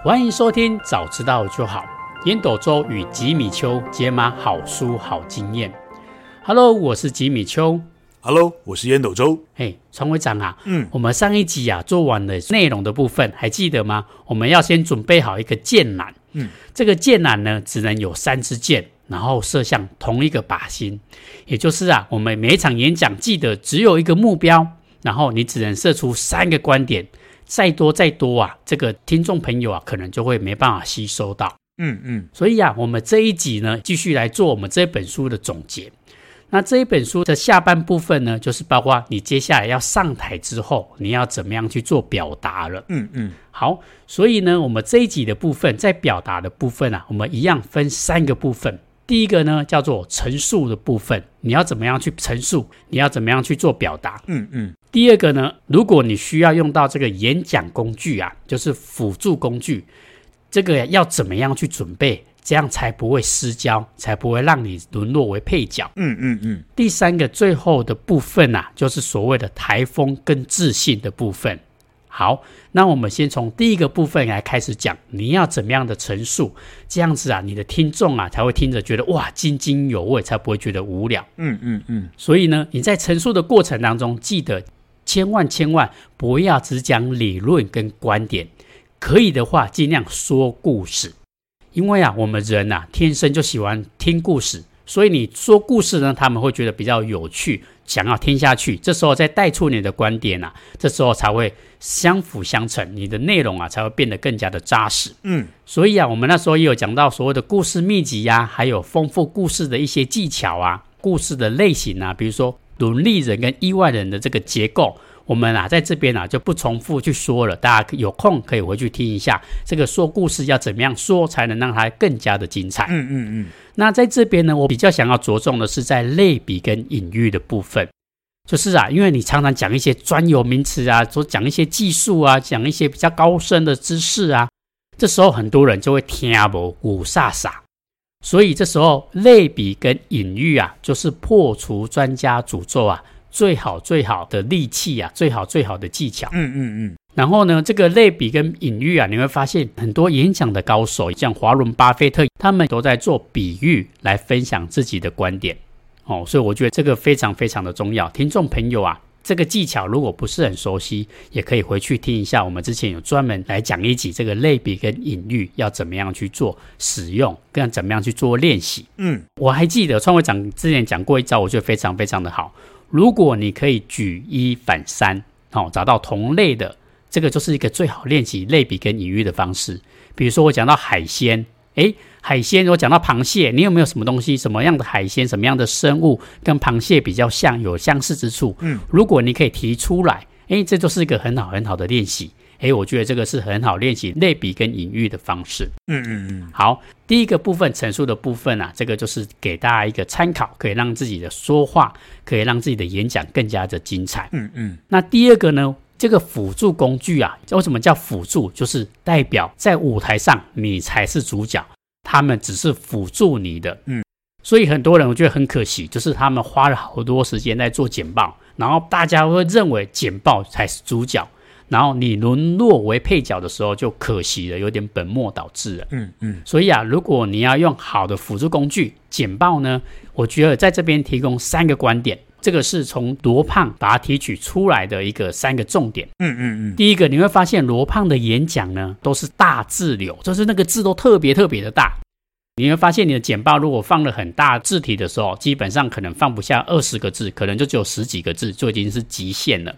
欢迎收听，早知道就好。烟斗周与吉米秋解码好书好经验。Hello，我是吉米秋。Hello，我是烟斗周。嘿，创会长啊，嗯，我们上一集啊做完了内容的部分，还记得吗？我们要先准备好一个箭杆，嗯，这个箭杆呢只能有三支箭，然后射向同一个靶心，也就是啊，我们每一场演讲记得只有一个目标，然后你只能射出三个观点。再多再多啊，这个听众朋友啊，可能就会没办法吸收到。嗯嗯，所以啊，我们这一集呢，继续来做我们这本书的总结。那这一本书的下半部分呢，就是包括你接下来要上台之后，你要怎么样去做表达了。嗯嗯，好，所以呢，我们这一集的部分，在表达的部分啊，我们一样分三个部分。第一个呢，叫做陈述的部分，你要怎么样去陈述？你要怎么样去做表达？嗯嗯。第二个呢，如果你需要用到这个演讲工具啊，就是辅助工具，这个要怎么样去准备？这样才不会失焦，才不会让你沦落为配角。嗯嗯嗯。第三个最后的部分啊，就是所谓的台风跟自信的部分。好，那我们先从第一个部分来开始讲，你要怎么样的陈述，这样子啊，你的听众啊才会听着觉得哇津津有味，才不会觉得无聊。嗯嗯嗯。所以呢，你在陈述的过程当中，记得千万千万不要只讲理论跟观点，可以的话尽量说故事，因为啊，我们人呐、啊、天生就喜欢听故事。所以你说故事呢，他们会觉得比较有趣，想要听下去。这时候再带出你的观点啊，这时候才会相辅相成，你的内容啊才会变得更加的扎实。嗯，所以啊，我们那时候也有讲到所谓的故事秘籍呀、啊，还有丰富故事的一些技巧啊，故事的类型啊，比如说轮力人跟意外人的这个结构。我们啊，在这边啊就不重复去说了，大家有空可以回去听一下，这个说故事要怎么样说才能让它更加的精彩。嗯嗯嗯。那在这边呢，我比较想要着重的是在类比跟隐喻的部分，就是啊，因为你常常讲一些专有名词啊，说讲一些技术啊，讲一些比较高深的知识啊，这时候很多人就会听不雾煞煞，所以这时候类比跟隐喻啊，就是破除专家诅咒啊。最好最好的利器啊，最好最好的技巧。嗯嗯嗯。然后呢，这个类比跟隐喻啊，你会发现很多演讲的高手，像华伦巴菲特，他们都在做比喻来分享自己的观点。哦，所以我觉得这个非常非常的重要。听众朋友啊，这个技巧如果不是很熟悉，也可以回去听一下。我们之前有专门来讲一集这个类比跟隐喻要怎么样去做使用，跟怎么样去做练习。嗯，我还记得创会长之前讲过一招，我觉得非常非常的好。如果你可以举一反三，哦，找到同类的，这个就是一个最好练习类比跟隐喻的方式。比如说我讲到海鲜，诶，海鲜，我讲到螃蟹，你有没有什么东西，什么样的海鲜，什么样的生物跟螃蟹比较像，有相似之处？嗯，如果你可以提出来，诶，这就是一个很好很好的练习。诶，我觉得这个是很好练习类比跟隐喻的方式。嗯嗯嗯。好，第一个部分陈述的部分啊，这个就是给大家一个参考，可以让自己的说话，可以让自己的演讲更加的精彩。嗯嗯。那第二个呢，这个辅助工具啊，为什么叫辅助？就是代表在舞台上你才是主角，他们只是辅助你的。嗯。所以很多人我觉得很可惜，就是他们花了好多时间在做简报，然后大家会认为简报才是主角。然后你沦落为配角的时候，就可惜了，有点本末倒置了。嗯嗯。所以啊，如果你要用好的辅助工具简报呢，我觉得在这边提供三个观点，这个是从罗胖把它提取出来的一个三个重点。嗯嗯嗯。第一个，你会发现罗胖的演讲呢都是大字流，就是那个字都特别特别的大。你会发现你的简报如果放了很大字体的时候，基本上可能放不下二十个字，可能就只有十几个字，就已经是极限了。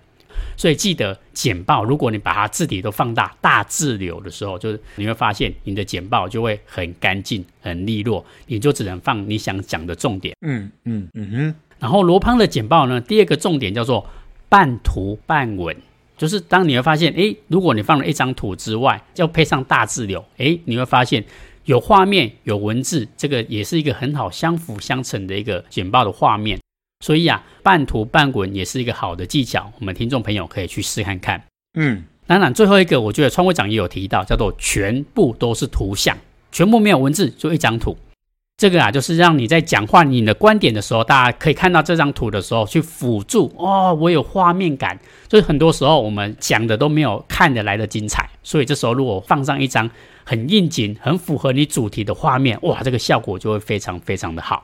所以记得简报，如果你把它字体都放大，大字流的时候，就是你会发现你的简报就会很干净、很利落，你就只能放你想讲的重点。嗯嗯嗯哼。然后罗胖的简报呢，第二个重点叫做半图半文，就是当你会发现，诶，如果你放了一张图之外，要配上大字流，诶，你会发现有画面、有文字，这个也是一个很好相辅相成的一个简报的画面。所以啊，半图半文也是一个好的技巧，我们听众朋友可以去试看看。嗯，当然最后一个，我觉得创会长也有提到，叫做全部都是图像，全部没有文字，就一张图。这个啊，就是让你在讲话你的观点的时候，大家可以看到这张图的时候，去辅助哦，我有画面感。就是很多时候我们讲的都没有看得来的精彩。所以这时候如果放上一张很应景、很符合你主题的画面，哇，这个效果就会非常非常的好。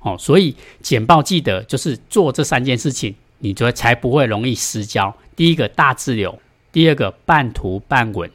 哦，所以简报记得就是做这三件事情，你就才不会容易失焦。第一个大字流，第二个半图半文，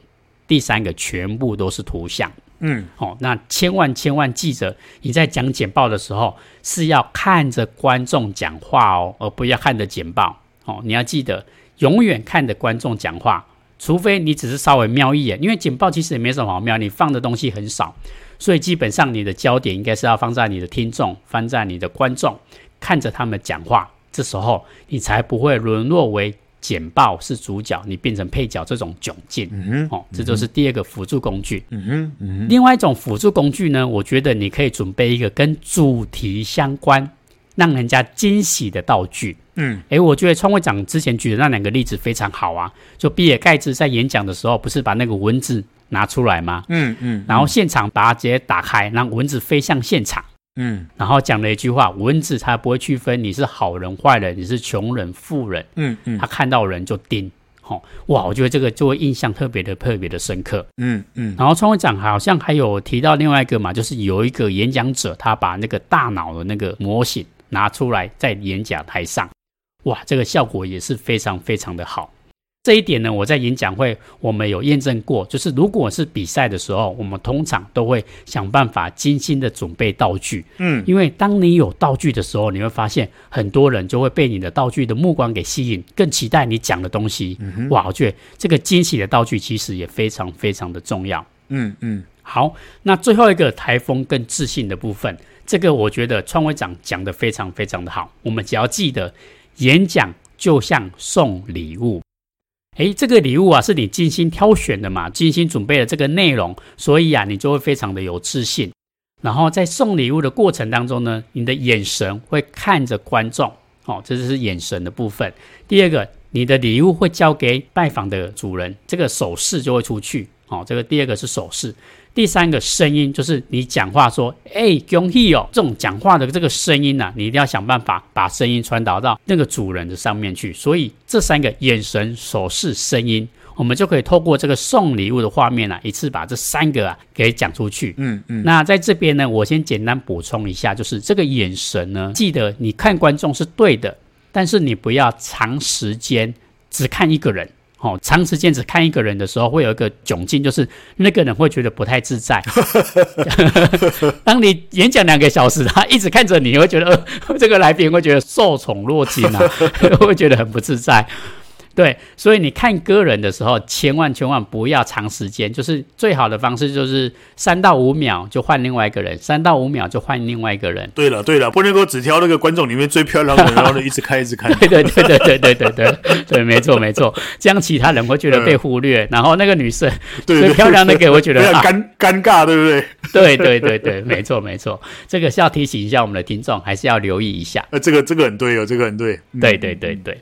第三个全部都是图像。嗯，哦，那千万千万记着，你在讲简报的时候是要看着观众讲话哦，而不要看着简报。哦，你要记得永远看着观众讲话，除非你只是稍微瞄一眼，因为简报其实也没什么好瞄，你放的东西很少。所以基本上你的焦点应该是要放在你的听众，放在你的观众，看着他们讲话，这时候你才不会沦落为简报是主角，你变成配角这种窘境。嗯哼，哦，这就是第二个辅助工具。嗯哼，嗯哼。另外一种辅助工具呢，我觉得你可以准备一个跟主题相关，让人家惊喜的道具。嗯，诶，我觉得创会长之前举的那两个例子非常好啊。就比尔盖茨在演讲的时候，不是把那个蚊子拿出来吗？嗯嗯，嗯，然后现场把它直接打开，让蚊子飞向现场。嗯，然后讲了一句话：蚊子它不会区分你是好人坏人，你是穷人富人。嗯嗯，他看到人就叮。吼、哦，哇，我觉得这个就会印象特别的特别的深刻。嗯嗯，然后创会长好像还有提到另外一个嘛，就是有一个演讲者，他把那个大脑的那个模型拿出来在演讲台上，哇，这个效果也是非常非常的好。这一点呢，我在演讲会我们有验证过，就是如果是比赛的时候，我们通常都会想办法精心的准备道具。嗯，因为当你有道具的时候，你会发现很多人就会被你的道具的目光给吸引，更期待你讲的东西。嗯哼，哇，我觉得这个惊喜的道具其实也非常非常的重要。嗯嗯，好，那最后一个台风更自信的部分，这个我觉得创会长讲的非常非常的好。我们只要记得，演讲就像送礼物。诶，这个礼物啊，是你精心挑选的嘛，精心准备的这个内容，所以啊，你就会非常的有自信。然后在送礼物的过程当中呢，你的眼神会看着观众，哦，这就是眼神的部分。第二个，你的礼物会交给拜访的主人，这个手势就会出去，哦，这个第二个是手势。第三个声音就是你讲话说，哎，恭喜哦，这种讲话的这个声音呐、啊，你一定要想办法把声音传导到那个主人的上面去。所以这三个眼神、手势、声音，我们就可以透过这个送礼物的画面啊，一次把这三个啊给讲出去。嗯嗯。那在这边呢，我先简单补充一下，就是这个眼神呢，记得你看观众是对的，但是你不要长时间只看一个人。哦，长时间只看一个人的时候，会有一个窘境，就是那个人会觉得不太自在。当你演讲两个小时，他一直看着你，会觉得、呃、这个来宾会觉得受宠若惊啊，会觉得很不自在。对，所以你看个人的时候，千万千万不要长时间，就是最好的方式就是三到五秒就换另外一个人，三到五秒就换另外一个人。对了对了，不能够只挑那个观众里面最漂亮的，然后呢一直看一直看。对对对对对对对对对，没错没错，这样其他人会觉得被忽略，然后那个女生最漂亮的给我觉得尴尴尬，对不对？对对对对，没错没错，这个是要提醒一下我们的听众，还是要留意一下。呃，这个这个很对哦，这个很对。对对对对。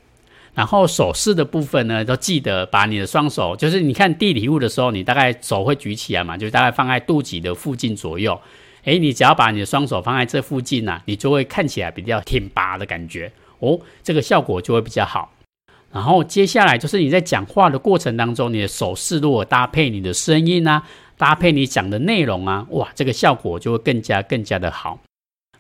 然后手势的部分呢，都记得把你的双手，就是你看递礼物的时候，你大概手会举起来嘛，就大概放在肚脐的附近左右。诶，你只要把你的双手放在这附近呢、你就会看起来比较挺拔的感觉哦，这个效果就会比较好。然后接下来就是你在讲话的过程当中，你的手势如果搭配你的声音啊，搭配你讲的内容啊，哇，这个效果就会更加更加的好。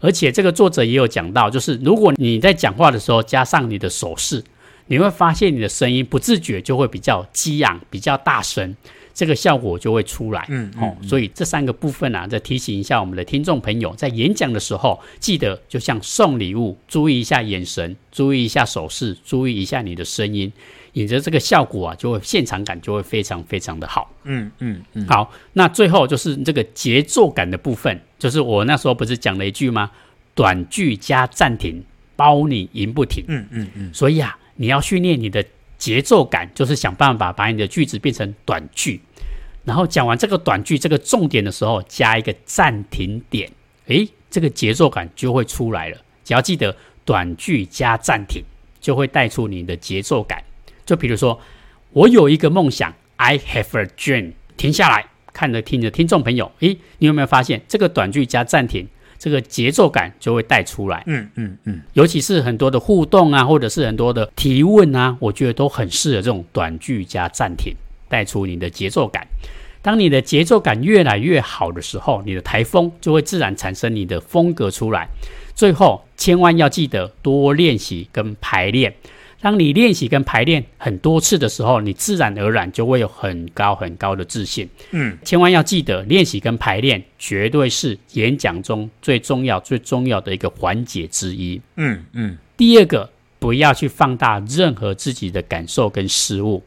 而且这个作者也有讲到，就是如果你在讲话的时候加上你的手势。你会发现你的声音不自觉就会比较激昂、比较大声，这个效果就会出来。嗯，嗯，嗯，所以这三个部分啊，再提醒一下我们的听众朋友，在演讲的时候，记得就像送礼物，注意一下眼神，注意一下手势，注意一下你的声音，引着这个效果啊，就会现场感就会非常非常的好。嗯嗯嗯。好，那最后就是这个节奏感的部分，就是我那时候不是讲了一句吗？短句加暂停，包你赢不停。嗯嗯嗯。所以啊。你要训练你的节奏感，就是想办法把你的句子变成短句，然后讲完这个短句这个重点的时候，加一个暂停点，诶，这个节奏感就会出来了。只要记得短句加暂停，就会带出你的节奏感。就比如说，我有一个梦想，I have a dream。停下来，看着听着听众朋友，诶，你有没有发现这个短句加暂停？这个节奏感就会带出来，嗯嗯嗯，尤其是很多的互动啊，或者是很多的提问啊，我觉得都很适合这种短句加暂停，带出你的节奏感。当你的节奏感越来越好的时候，你的台风就会自然产生你的风格出来。最后，千万要记得多练习跟排练。当你练习跟排练很多次的时候，你自然而然就会有很高很高的自信。嗯，千万要记得练习跟排练绝对是演讲中最重要最重要的一个环节之一。嗯嗯。第二个，不要去放大任何自己的感受跟失误。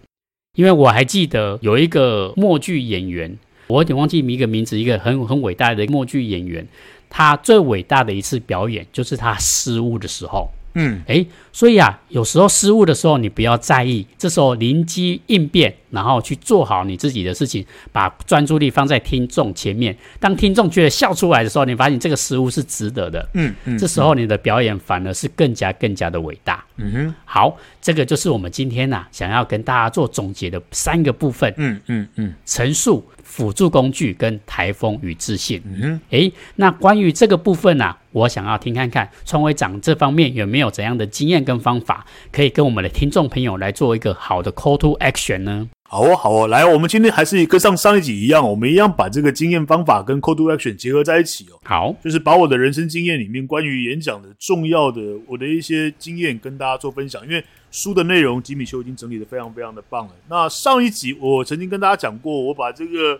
因为我还记得有一个默剧演员，我有点忘记一个名字，一个很很伟大的默剧演员，他最伟大的一次表演就是他失误的时候。嗯，诶，所以啊，有时候失误的时候，你不要在意，这时候灵机应变，然后去做好你自己的事情，把专注力放在听众前面。当听众觉得笑出来的时候，你发现这个失误是值得的。嗯嗯，这时候你的表演反而是更加更加的伟大。嗯哼，好，这个就是我们今天呐、啊、想要跟大家做总结的三个部分。嗯嗯嗯，陈述、辅助工具跟台风与自信。嗯哼，诶，那关于这个部分呢、啊，我想要听看看创会长这方面有没有怎样的经验跟方法，可以跟我们的听众朋友来做一个好的 call to action 呢？好哦，好哦，来，我们今天还是跟上上一集一样，我们一样把这个经验方法跟 call to action 结合在一起哦。好，就是把我的人生经验里面关于演讲的重要的我的一些经验跟大家做分享，因为书的内容吉米修已经整理的非常非常的棒了。那上一集我曾经跟大家讲过，我把这个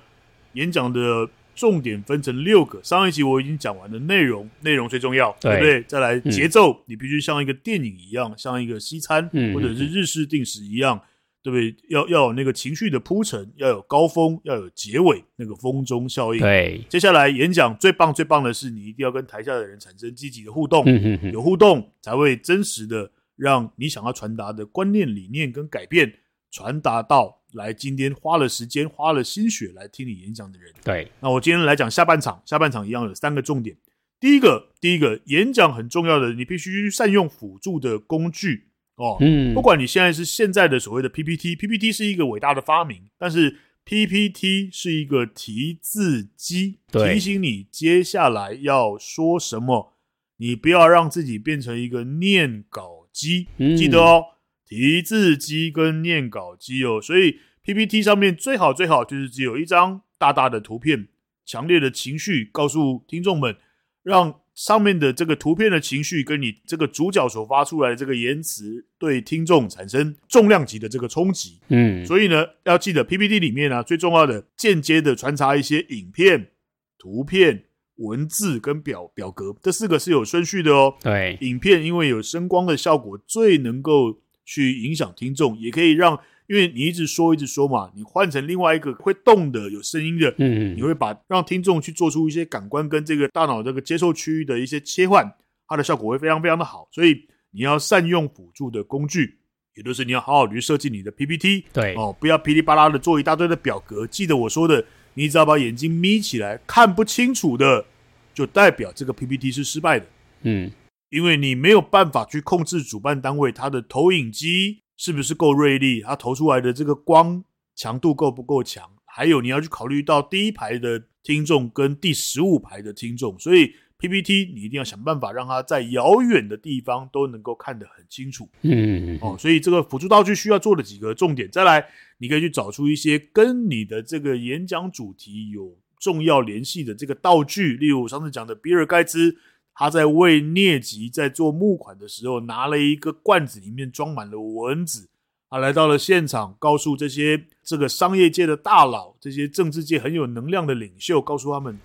演讲的重点分成六个。上一集我已经讲完了内容，内容最重要，对，对不对？再来节奏，嗯、你必须像一个电影一样，像一个西餐、嗯、或者是日式定时一样。对不对？要要有那个情绪的铺陈，要有高峰，要有结尾，那个风中效应。对，接下来演讲最棒最棒的是，你一定要跟台下的人产生积极的互动。有互动才会真实的让你想要传达的观念、理念跟改变传达到来今天花了时间、花了心血来听你演讲的人。对，那我今天来讲下半场，下半场一样有三个重点。第一个，第一个演讲很重要的，你必须善用辅助的工具。哦，嗯，不管你现在是现在的所谓的 PPT，PPT 是一个伟大的发明，但是 PPT 是一个提字机，提醒你接下来要说什么，你不要让自己变成一个念稿机，嗯，记得哦，提字机跟念稿机哦，所以 PPT 上面最好最好就是只有一张大大的图片，强烈的情绪告诉听众们，让。上面的这个图片的情绪，跟你这个主角所发出来的这个言辞，对听众产生重量级的这个冲击。嗯，所以呢，要记得 PPT 里面呢、啊，最重要的间接的穿插一些影片、图片、文字跟表表格，这四个是有顺序的哦。对，影片因为有声光的效果，最能够去影响听众，也可以让。因为你一直说一直说嘛，你换成另外一个会动的、有声音的，嗯，你会把让听众去做出一些感官跟这个大脑这个接受区域的一些切换，它的效果会非常非常的好。所以你要善用辅助的工具，也就是你要好好的去设计你的 PPT，对哦，不要噼里啪啦的做一大堆的表格。记得我说的，你只要把眼睛眯起来看不清楚的，就代表这个 PPT 是失败的，嗯，因为你没有办法去控制主办单位它的投影机。是不是够锐利？它投出来的这个光强度够不够强？还有你要去考虑到第一排的听众跟第十五排的听众，所以 PPT 你一定要想办法让它在遥远的地方都能够看得很清楚。嗯，哦，所以这个辅助道具需要做的几个重点，再来你可以去找出一些跟你的这个演讲主题有重要联系的这个道具，例如我上次讲的比尔盖茨。他在为疟疾在做募款的时候，拿了一个罐子，里面装满了蚊子。他来到了现场，告诉这些这个商业界的大佬、这些政治界很有能量的领袖，告诉他们：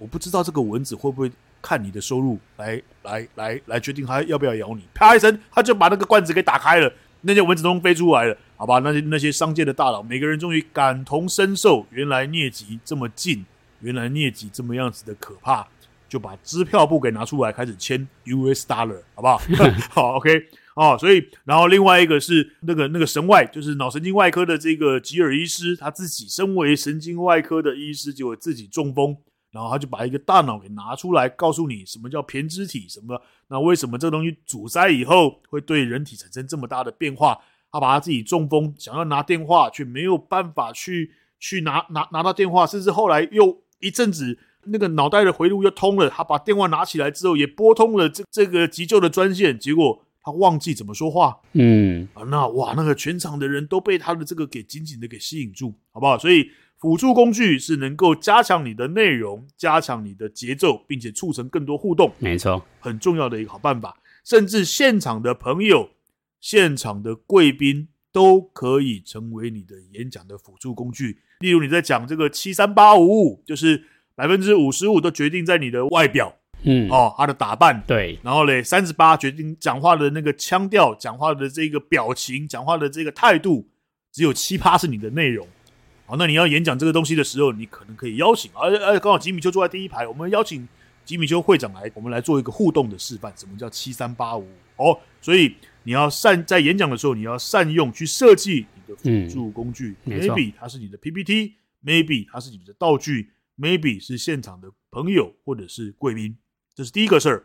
我不知道这个蚊子会不会看你的收入来来来来决定他要不要咬你。啪一声，他就把那个罐子给打开了，那些蚊子都飞出来了。好吧，那些那些商界的大佬，每个人终于感同身受，原来疟疾这么近，原来疟疾这么样子的可怕。就把支票簿给拿出来，开始签 US dollar，好不好？好，OK，哦，所以，然后另外一个是那个那个神外，就是脑神经外科的这个吉尔医师，他自己身为神经外科的医师，结果自己中风，然后他就把一个大脑给拿出来，告诉你什么叫胼胝体，什么，那为什么这个东西阻塞以后会对人体产生这么大的变化？他把他自己中风，想要拿电话，却没有办法去去拿拿拿到电话，甚至后来又一阵子。那个脑袋的回路又通了，他把电话拿起来之后，也拨通了这这个急救的专线，结果他他忘记怎么说话，嗯啊，那哇，那个全场的人都被他的这个给紧紧的给吸引住，好不好？所以辅助工具是能够加强你的内容，加强你的节奏，并且促成更多互动，没错，很重要的一个好办法。甚至现场的朋友、现场的贵宾都可以成为你的演讲的辅助工具。例如你在讲这个七三八五五，就是百分之五十五都决定在你的外表。嗯，哦，他的打扮，对，然后嘞，三十八决定讲话的那个腔调，讲话的这个表情，讲话的这个态度，只有七趴是你的内容。好，那你要演讲这个东西的时候，你可能可以邀请，而而刚好吉米丘坐在第一排，我们邀请吉米丘会长来，我们来做一个互动的示范。什么叫七三八五？哦，所以你要善在演讲的时候，你要善用去设计你的辅助工具。嗯、Maybe 它是你的 PPT，Maybe 它是你的道具，Maybe 是现场的朋友或者是贵宾。这是第一个事儿，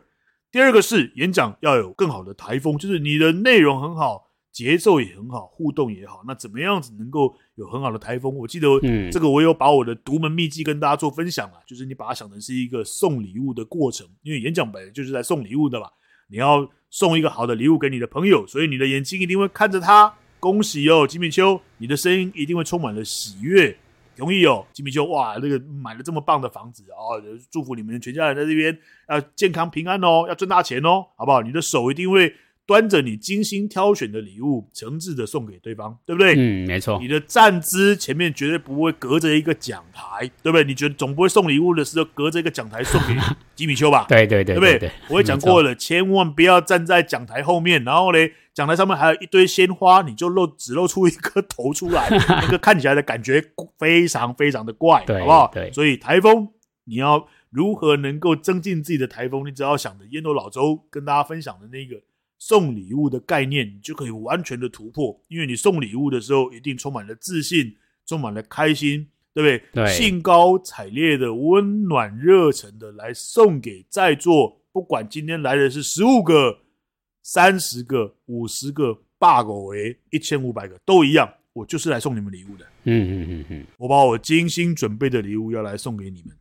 第二个是演讲要有更好的台风，就是你的内容很好，节奏也很好，互动也好。那怎么样子能够有很好的台风？我记得这个我有把我的独门秘籍跟大家做分享啊，就是你把它想成是一个送礼物的过程，因为演讲本来就是在送礼物的嘛。你要送一个好的礼物给你的朋友，所以你的眼睛一定会看着他，恭喜哦，吉米秋，你的声音一定会充满了喜悦。容易哦，吉米秋哇，那个买了这么棒的房子哦，祝福你们全家人在这边要健康平安哦，要赚大钱哦，好不好？你的手一定会端着你精心挑选的礼物，诚挚的送给对方，对不对？嗯，没错。你的站姿前面绝对不会隔着一个讲台，对不对？你觉得总不会送礼物的时候隔着一个讲台送给吉米丘吧？对对对，对不对？我也讲过了，千万不要站在讲台后面，然后嘞，讲台上面还有一堆鲜花，你就露只露出一颗头出来，那个看起来的感觉非常非常的怪，好不好？对。所以台风，你要如何能够增进自己的台风？你只要想着烟斗老周跟大家分享的那个。送礼物的概念，你就可以完全的突破，因为你送礼物的时候，一定充满了自信，充满了开心，对不对？对，兴高采烈的、温暖热忱的来送给在座，不管今天来的是十五个、三十个、五十个、八个为一千五百个都一样，我就是来送你们礼物的。嗯嗯嗯嗯，我把我精心准备的礼物要来送给你们，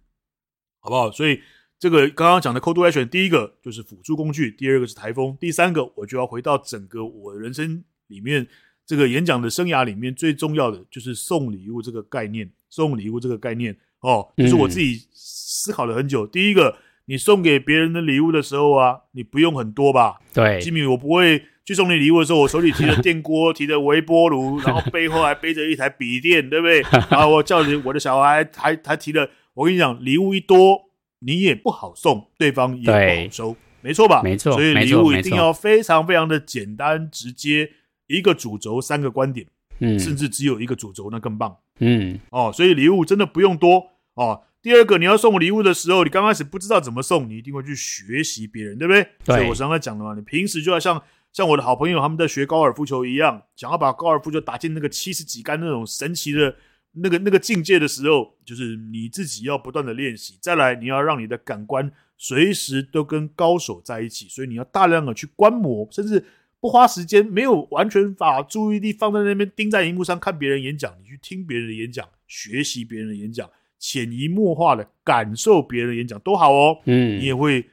好不好？所以。这个刚刚讲的 to Action，第一个就是辅助工具，第二个是台风，第三个我就要回到整个我人生里面，这个演讲的生涯里面最重要的就是送礼物这个概念。送礼物这个概念哦，就是我自己思考了很久。嗯、第一个，你送给别人的礼物的时候啊，你不用很多吧？对，吉米，我不会去送你礼物的时候，我手里提着 电锅，提着微波炉，然后背后还背着一台笔电，对不对？然后我叫你我的小孩还还提了，我跟你讲，礼物一多。你也不好送，对方也不好收，没错吧？没错，所以礼物一定要非常非常的简单直接，一个主轴，三个观点，嗯，甚至只有一个主轴，那更棒，嗯，哦，所以礼物真的不用多哦。第二个，你要送礼物的时候，你刚开始不知道怎么送，你一定会去学习别人，对不对？对。所以我刚才讲的嘛，你平时就要像像我的好朋友他们在学高尔夫球一样，想要把高尔夫球打进那个七十几杆那种神奇的。那个那个境界的时候，就是你自己要不断的练习。再来，你要让你的感官随时都跟高手在一起，所以你要大量的去观摩，甚至不花时间，没有完全把注意力放在那边盯在荧幕上看别人演讲，你去听别人的演讲，学习别人的演讲，潜移默化的感受别人的演讲都好哦。嗯，你也会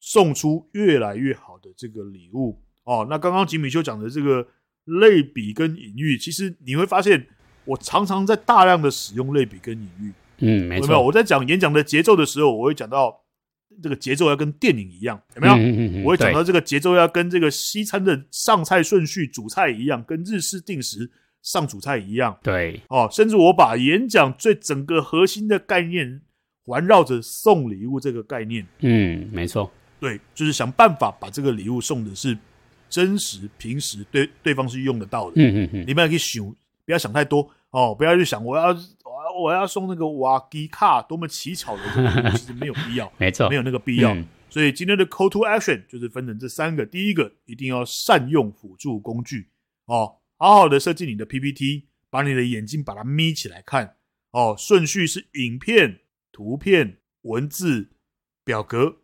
送出越来越好的这个礼物哦。那刚刚吉米修讲的这个类比跟隐喻，其实你会发现。我常常在大量的使用类比跟隐喻，嗯，没错。有没有？我在讲演讲的节奏的时候，我会讲到这个节奏要跟电影一样，有没有？嗯嗯嗯。我会讲到这个节奏要跟这个西餐的上菜顺序、主菜一样，跟日式定时上主菜一样。对，哦，甚至我把演讲最整个核心的概念环绕着送礼物这个概念。嗯，没错。对，就是想办法把这个礼物送的是真实、平时对对方是用得到的。嗯嗯嗯。你们可以想。不要想太多哦，不要去想我要我要我要送那个瓦迪卡多么奇巧的这个，其实没有必要，没错，没有那个必要。嗯、所以今天的 call to action 就是分成这三个：第一个，一定要善用辅助工具哦，好好的设计你的 PPT，把你的眼睛把它眯起来看哦，顺序是影片、图片、文字、表格，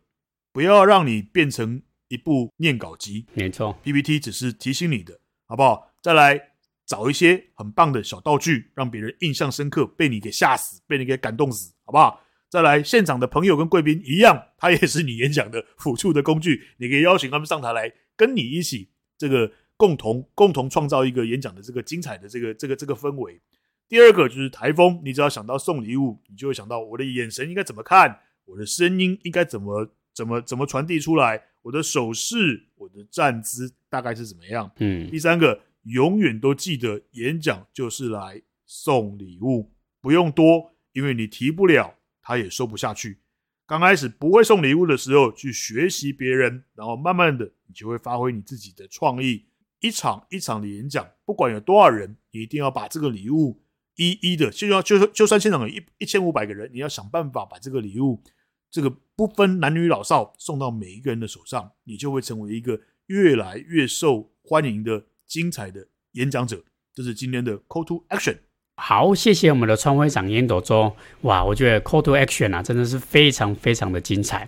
不要让你变成一部念稿机。没错，PPT 只是提醒你的，好不好？再来。找一些很棒的小道具，让别人印象深刻，被你给吓死，被你给感动死，好不好？再来，现场的朋友跟贵宾一样，他也是你演讲的辅助的工具，你可以邀请他们上台来跟你一起这个共同共同创造一个演讲的这个精彩的这个这个这个氛围。第二个就是台风，你只要想到送礼物，你就会想到我的眼神应该怎么看，我的声音应该怎么怎么怎么传递出来，我的手势、我的站姿大概是怎么样。嗯，第三个，永远都记得演讲就是来送礼物，不用多，因为你提不了，他也收不下去。刚开始不会送礼物的时候，去学习别人，然后慢慢的，你就会发挥你自己的创意。一场一场的演讲，不管有多少人，你一定要把这个礼物一一的，就要就就算现场有一一千五百个人，你要想办法把这个礼物，这个不分男女老少，送到每一个人的手上，你就会成为一个越来越受欢迎的精彩的演讲者。这是今天的 Call to Action。好，谢谢我们的川会长烟斗周。哇，我觉得 Call to Action 啊，真的是非常非常的精彩。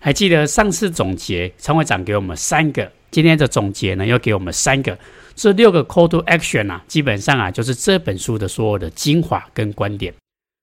还记得上次总结，川会长给我们三个，今天的总结呢，又给我们三个。这六个 Call to Action 啊，基本上啊，就是这本书的所有的精华跟观点。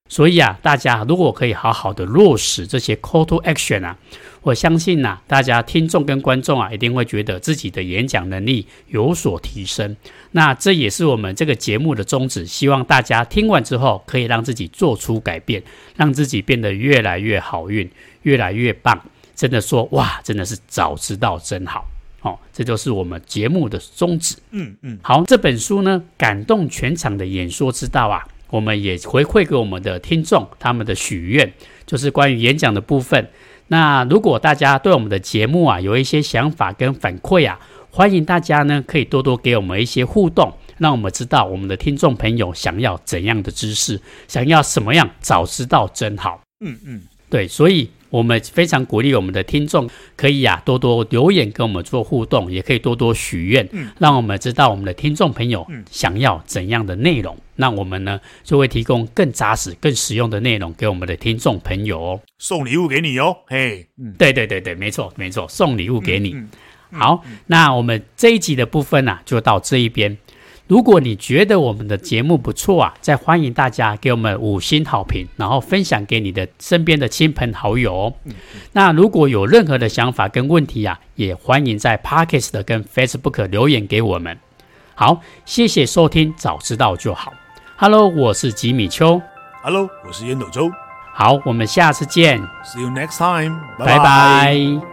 所以啊，大家如果可以好好的落实这些 Call to Action 啊，我相信呐、啊，大家听众跟观众啊，一定会觉得自己的演讲能力有所提升。那这也是我们这个节目的宗旨，希望大家听完之后，可以让自己做出改变，让自己变得越来越好运，越来越棒。真的说哇，真的是早知道真好。哦，这就是我们节目的宗旨。嗯嗯，好，这本书呢，感动全场的演说之道啊。我们也回馈给我们的听众，他们的许愿就是关于演讲的部分。那如果大家对我们的节目啊有一些想法跟反馈啊，欢迎大家呢可以多多给我们一些互动，让我们知道我们的听众朋友想要怎样的知识，想要什么样，早知道真好。嗯嗯，对，所以。我们非常鼓励我们的听众可以呀、啊、多多留言跟我们做互动，也可以多多许愿，嗯，让我们知道我们的听众朋友想要怎样的内容，那我们呢就会提供更扎实、更实用的内容给我们的听众朋友哦。送礼物给你哦，嘿，嗯，对对对对，没错没错，送礼物给你。嗯嗯、好，那我们这一集的部分呢、啊，就到这一边。如果你觉得我们的节目不错啊，再欢迎大家给我们五星好评，然后分享给你的身边的亲朋好友哦。那如果有任何的想法跟问题啊，也欢迎在 Podcast 跟 Facebook 留言给我们。好，谢谢收听，早知道就好。Hello，我是吉米秋。Hello，我是烟斗周。好，我们下次见。See you next time。拜拜。